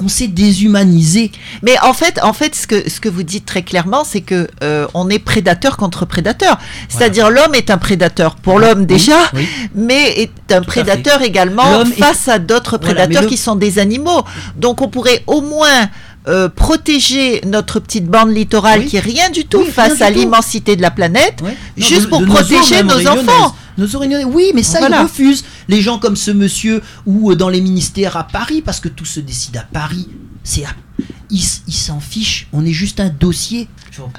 On s'est déshumanisé. Mais en fait, en fait, ce que ce que vous dites très clairement, c'est que euh, on est prédateur contre prédateur. C'est-à-dire l'homme est un prédateur pour l'homme déjà, mais est un prédateur également face à d'autres prédateurs qui sont des animaux. Donc on pourrait au moins euh, protéger notre petite bande littorale qui est rien du tout face à l'immensité de la planète, juste pour protéger nos, enfants. Nos oui, mais ça, ils refusent. Les gens comme ce monsieur ou euh, dans les ministères à Paris, parce que tout se décide à Paris, c'est à ils s'en fichent. On est juste un dossier.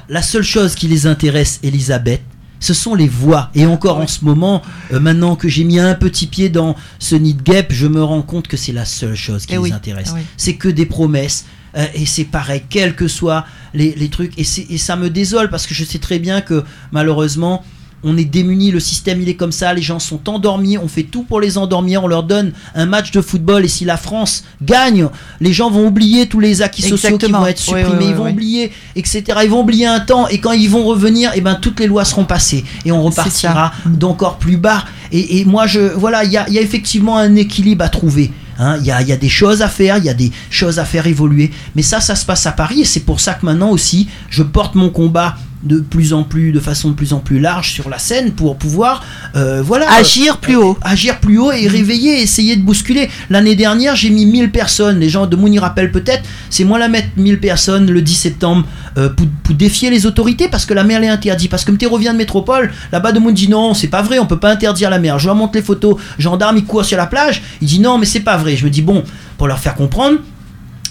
La seule chose qui les intéresse, Elisabeth, ce sont les voix. Et encore en ce moment, euh, maintenant que j'ai mis un petit pied dans ce nid de guêpe, je me rends compte que c'est la seule chose qui eh les intéresse. Eh c'est que des promesses. Euh, et c'est pareil, quels que soient les, les trucs. Et, et ça me désole parce que je sais très bien que malheureusement, on est démunis, le système il est comme ça, les gens sont endormis, on fait tout pour les endormir, on leur donne un match de football et si la France gagne, les gens vont oublier tous les acquis sociaux qui vont être supprimés, ils vont oublier, etc. Ils vont oublier un temps et quand ils vont revenir, et eh ben toutes les lois seront passées et on repartira d'encore plus bas. Et, moi je voilà, il y a, effectivement un équilibre à trouver. Hein. Il y, a, y, a, des choses à faire, il y a des choses à faire évoluer. Mais ça, ça se passe à Paris et c'est pour ça que maintenant aussi, je porte mon combat de plus en plus, de façon de plus en plus large sur la scène pour pouvoir, euh, voilà, agir plus haut, euh, agir plus haut et réveiller, essayer de bousculer. L'année dernière, j'ai mis 1000 personnes. Les gens de Mouni rappellent peut-être. C'est moi la mettre 1000 personnes le 10 septembre euh, pour, défier les autorités parce que la mer est interdite. Parce que me revient de métropole, là-bas de Mouni dit non, c'est pas vrai, on peut pas interdire la mer. Je leur montre les photos. Gendarme, il court sur la plage. Il dit non, mais c'est pas vrai. Je me dis bon, pour leur faire comprendre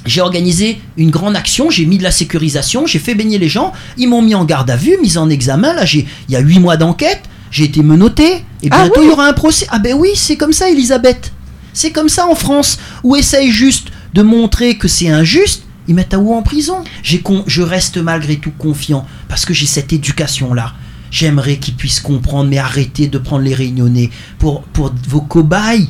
j'ai organisé une grande action, j'ai mis de la sécurisation, j'ai fait baigner les gens, ils m'ont mis en garde à vue, mis en examen. Là, il y a huit mois d'enquête, j'ai été menotté, et ah bientôt il y aura un procès. Ah ben oui, c'est comme ça, Elisabeth. C'est comme ça en France, où essaye juste de montrer que c'est injuste, ils mettent à où en prison. je reste malgré tout confiant, parce que j'ai cette éducation-là. j'aimerais qu'ils puissent comprendre, mais arrêtez de prendre les réunionnais pour, pour vos cobayes.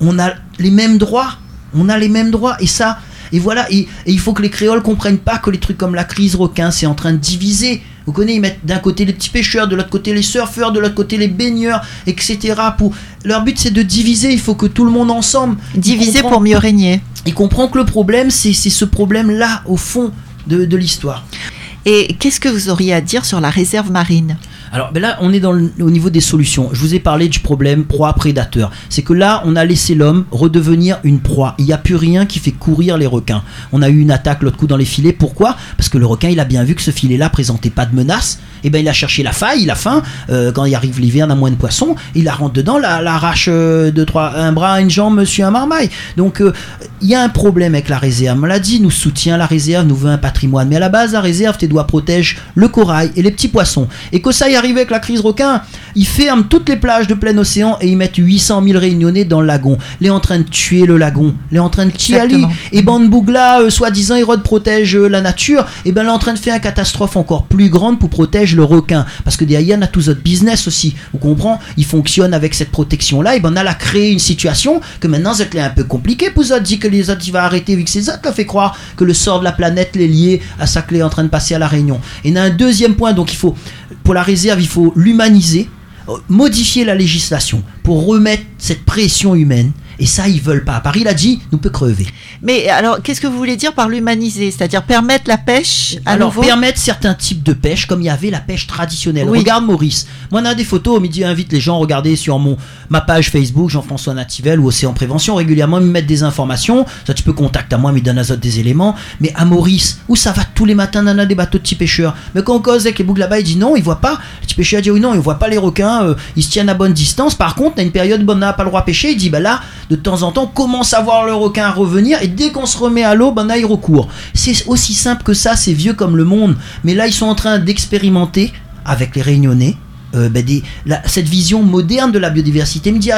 On a les mêmes droits. On a les mêmes droits. Et ça, et voilà, et, il faut que les créoles comprennent pas que les trucs comme la crise requin, c'est en train de diviser. Vous connaissez, ils mettent d'un côté les petits pêcheurs, de l'autre côté les surfeurs, de l'autre côté les baigneurs, etc. Pour... Leur but c'est de diviser, il faut que tout le monde ensemble. Diviser pour mieux régner. Il comprend que le problème, c'est ce problème-là, au fond de, de l'histoire. Et qu'est-ce que vous auriez à dire sur la réserve marine? Alors ben là, on est au niveau des solutions. Je vous ai parlé du problème proie-prédateur. C'est que là, on a laissé l'homme redevenir une proie. Il n'y a plus rien qui fait courir les requins. On a eu une attaque l'autre coup dans les filets. Pourquoi? Parce que le requin, il a bien vu que ce filet-là présentait pas de menace. Et eh ben il a cherché la faille, il a faim. Euh, quand il arrive l'hiver, on a moins de poissons. Il la rentre dedans, l'arrache euh, un bras, une jambe, monsieur un marmaille. Donc euh, il y a un problème avec la réserve. On l'a dit, nous soutient la réserve, nous veut un patrimoine. Mais à la base, la réserve, tes doigts protègent le corail et les petits poissons. Et arrive avec la crise requin, ils ferment toutes les plages de plein océan et ils mettent 800 000 réunionnais dans le lagon. Il est en train de tuer le lagon. Il est en train de tuer Ali. Et Banbougla, euh, soi-disant, Hérode protège euh, la nature. Et ben, il est en train de faire une catastrophe encore plus grande pour protéger le requin. Parce que derrière, il y a tout autres business aussi. Vous comprenez Il fonctionne avec cette protection-là. Et ben, on a créé une situation que maintenant, c'est un peu compliqué pour ça. dit que les autres, il va arrêter vu que c'est ça qui a fait croire que le sort de la planète est lié à sa clé en train de passer à la Réunion. Et il y a un deuxième point. Donc, il faut, pour la réserve, il faut l'humaniser, euh, modifier la législation pour remettre cette pression humaine et ça, ils veulent pas. Paris l'a dit, nous peut crever. Mais alors, qu'est-ce que vous voulez dire par l'humaniser? C'est-à-dire permettre la pêche à Alors, permettre certains types de pêche, comme il y avait la pêche traditionnelle. Regarde Maurice. Moi, on a des photos. Au midi, invite les gens à regarder sur mon, ma page Facebook, Jean-François Nativel ou Océan Prévention. Régulièrement, ils me mettent des informations. Ça, tu peux contacter à moi, mais donne à des éléments. Mais à Maurice, où ça va tous les matins, on a des bateaux de petits pêcheurs? Mais quand on cause avec les boucles là-bas, il dit non, il voit pas. Le petit pêcheur dit oui, non, il voit pas les requins. Euh, ils se tiennent à bonne distance. Par contre, a une période où on n'a pas le droit de pêcher. Il dit, bah là, de temps en temps, commence à voir le requin revenir et dès qu'on se remet à l'eau, ben là il recourt. C'est aussi simple que ça, c'est vieux comme le monde. Mais là ils sont en train d'expérimenter avec les réunionnais. Euh, ben cette vision moderne de la biodiversité. Me dit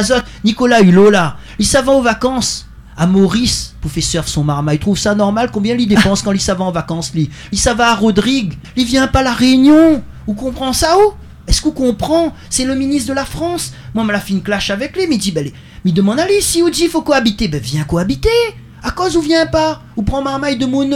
Nicolas Hulot là, il s'en aux vacances à Maurice pour faire son marma. Il trouve ça normal combien il dépense quand il s'en en vacances lui? Il s'en va à Rodrigue, il vient pas à la Réunion. Vous comprenez ça où est-ce qu'on comprend? C'est le ministre de la France. Moi, me la une clash avec lui, mais il dit, ben, il demande allez, si il faut cohabiter. Ben, viens cohabiter. À cause ou viens pas? Ou prends marmaille de mon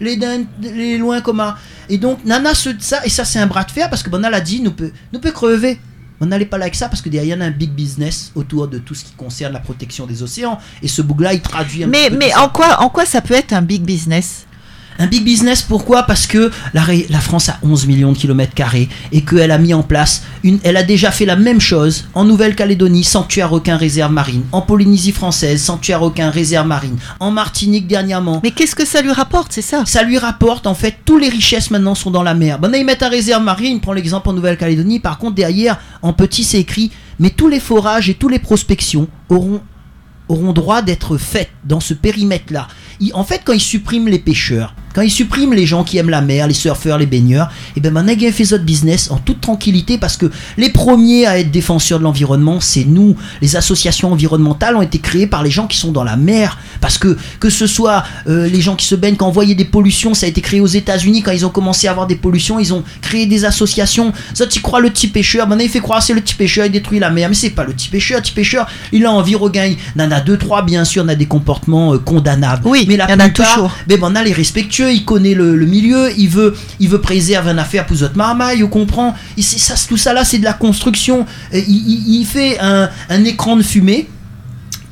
les, les loin comment Et donc, nana, ce, ça, et ça, c'est un bras de fer parce que Bonal a dit, nous peut, nous peut crever. On n'allait pas là avec ça parce que derrière il y a un big business autour de tout ce qui concerne la protection des océans et ce boug là il traduit un mais, Mais en quoi, en quoi ça peut être un big business? Un big business, pourquoi? Parce que la, la, France a 11 millions de kilomètres carrés et qu'elle a mis en place, une, elle a déjà fait la même chose en Nouvelle-Calédonie, sanctuaire requin réserve marine, en Polynésie française, sanctuaire requin réserve marine, en Martinique dernièrement. Mais qu'est-ce que ça lui rapporte, c'est ça? Ça lui rapporte, en fait, toutes les richesses maintenant sont dans la mer. Bon, ils mettent un réserve marine, prend l'exemple en Nouvelle-Calédonie, par contre, derrière, en petit, c'est écrit, mais tous les forages et toutes les prospections auront auront droit d'être faites dans ce périmètre-là. En fait, quand ils suppriment les pêcheurs, quand ils suppriment les gens qui aiment la mer, les surfeurs, les baigneurs, et eh ben maintenant ils fait notre business en toute tranquillité parce que les premiers à être défenseurs de l'environnement, c'est nous. Les associations environnementales ont été créées par les gens qui sont dans la mer. Parce que que ce soit euh, les gens qui se baignent, quand on voyait des pollutions, ça a été créé aux États-Unis quand ils ont commencé à avoir des pollutions, ils ont créé des associations. Ça, tu crois le petit pêcheur, maintenant il fait croire c'est le petit pêcheur, il détruit la mer, mais c'est pas le petit pêcheur. Le petit pêcheur, il a envie regain. Il en a deux trois, bien sûr, on a des comportements euh, condamnables. Oui, mais la il y en a toujours. Mais ben, on a les respectueux il connaît le, milieu, il veut, il veut préserver une affaire pour autres marmaille, on comprend. tout ça là, c'est de la construction. Il, fait un, écran de fumée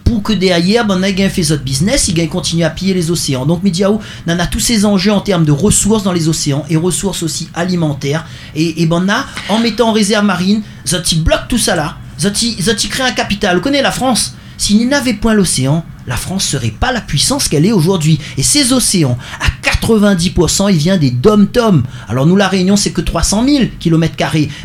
pour que derrière, ben, on fait notre business, il gagne continuer à piller les océans. Donc Mediao, on a tous ces enjeux en termes de ressources dans les océans et ressources aussi alimentaires. Et, ben, en mettant en réserve marine, Zoti bloque tout ça là. Zoti, crée un capital. Vous connaissez la France? S'il n'avait point l'océan, la France serait pas la puissance qu'elle est aujourd'hui. Et ces océans, à 90%, il vient des dom-tom. Alors nous, la Réunion, c'est que 300 000 km,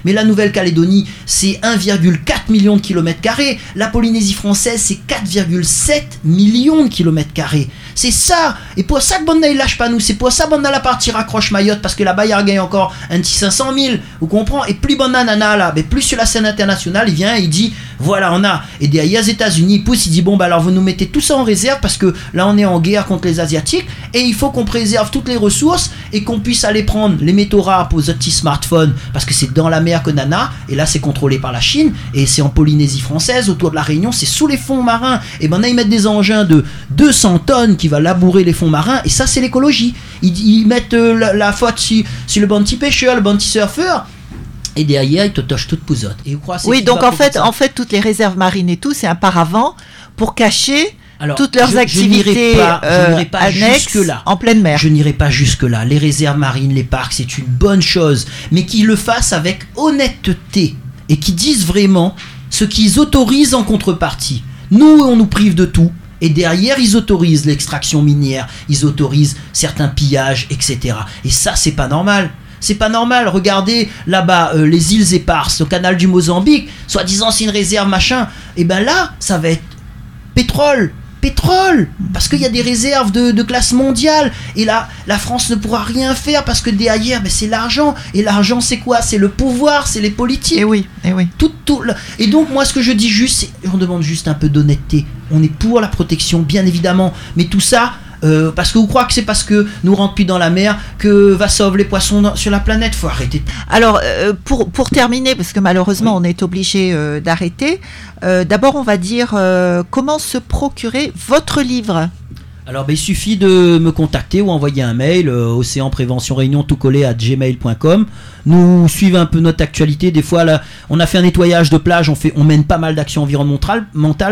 mais la Nouvelle-Calédonie, c'est 1,4 million de carrés. La Polynésie française, c'est 4,7 millions de carrés. C'est ça. Et pour ça que Bonna, il lâche pas nous. C'est pour ça Bonna la partie raccroche Mayotte, parce que là-bas, il gagne encore un petit 500 000. Vous comprenez? Et plus Bonna Nana, là, mais plus sur la scène internationale, il vient et il dit Voilà, on a. Et derrière, les États-Unis ils poussent, ils disent bon, bah alors vous nous mettez tout ça en réserve parce que là, on est en guerre contre les Asiatiques et il faut qu'on préserve toutes les ressources et qu'on puisse aller prendre les métaux rares pour les petits smartphones parce que c'est dans la mer que Nana et là, c'est contrôlé par la Chine et c'est en Polynésie française, autour de la Réunion, c'est sous les fonds marins. Et ben là, ils mettent des engins de 200 tonnes qui va labourer les fonds marins et ça, c'est l'écologie. Ils, mettent euh, la, faute sur, sur le bounty pêcheur, le bounty surfeur et derrière, ils te touchent toute pouzotte. Et oui, donc en fait, en fait, toutes les réserves marines et tout, c'est un paravent pour cacher toutes leurs activités euh, annexes là. en pleine mer. Je n'irai pas jusque-là. Les réserves marines, les parcs, c'est une bonne chose, mais qu'ils le fassent avec honnêteté et qu'ils disent vraiment ce qu'ils autorisent en contrepartie. Nous, on nous prive de tout. Et derrière, ils autorisent l'extraction minière, ils autorisent certains pillages, etc. Et ça, c'est pas normal. C'est pas normal. Regardez là-bas euh, les îles éparses, au canal du Mozambique, soi-disant c'est une réserve machin. Et ben là, ça va être pétrole, pétrole parce qu'il y a des réserves de, classe mondiale et là la France ne pourra rien faire parce que derrière mais c'est l'argent et l'argent c'est quoi? C'est le pouvoir c'est les politiques. Et eh oui et eh oui. Tout, tout et donc moi ce que je dis juste c'est on demande juste un peu d'honnêteté. On est pour la protection bien évidemment mais tout ça euh, parce que vous croyez que c'est parce que nous rentrons plus dans la mer que va sauver les poissons sur la planète? Faut arrêter. Alors, euh, pour, pour terminer, parce que malheureusement on est obligé euh, d'arrêter, d'abord on va dire comment se procurer votre livre. Alors, ben, il suffit de me contacter ou envoyer un mail, Océan Prévention Réunion tout collé à gmail.com nous suivent un peu notre actualité. Des fois, on a fait un nettoyage de plage, on, fait, on mène pas mal d'actions environnementales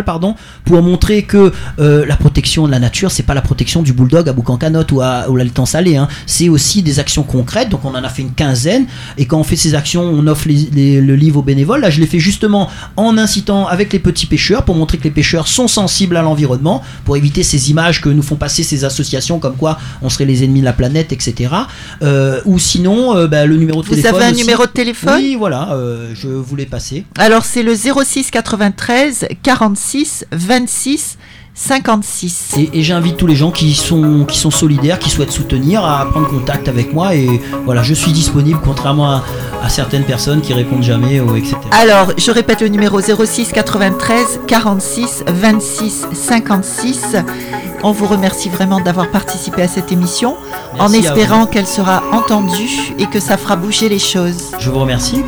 pardon, pour montrer que euh, la protection de la nature, c'est pas la protection du bulldog à Boucancanot ou à, ou l'Altan Salé. Hein. C'est aussi des actions concrètes. Donc, on en a fait une quinzaine. Et quand on fait ces actions, on offre le livre aux bénévoles. Là, je l'ai fait justement en incitant avec les petits pêcheurs pour montrer que les pêcheurs sont sensibles à l'environnement, pour éviter ces images que nous font passer ces associations comme quoi on serait les ennemis de la planète, etc. Euh, ou sinon, euh, bah, le numéro de vous avez un numéro de téléphone? Oui, voilà, euh, je voulais passer. Alors c'est le 06 93 46 26 56. Et, j'invite tous les gens qui sont, qui sont solidaires, qui souhaitent soutenir, à prendre contact avec moi. Et voilà, je suis disponible, contrairement à, à certaines personnes qui répondent jamais, ou etc. Alors, je répète le numéro 06 93 46 26 56. On vous remercie vraiment d'avoir participé à cette émission, en espérant qu'elle sera entendue et que ça fera bouger les choses. Je vous remercie.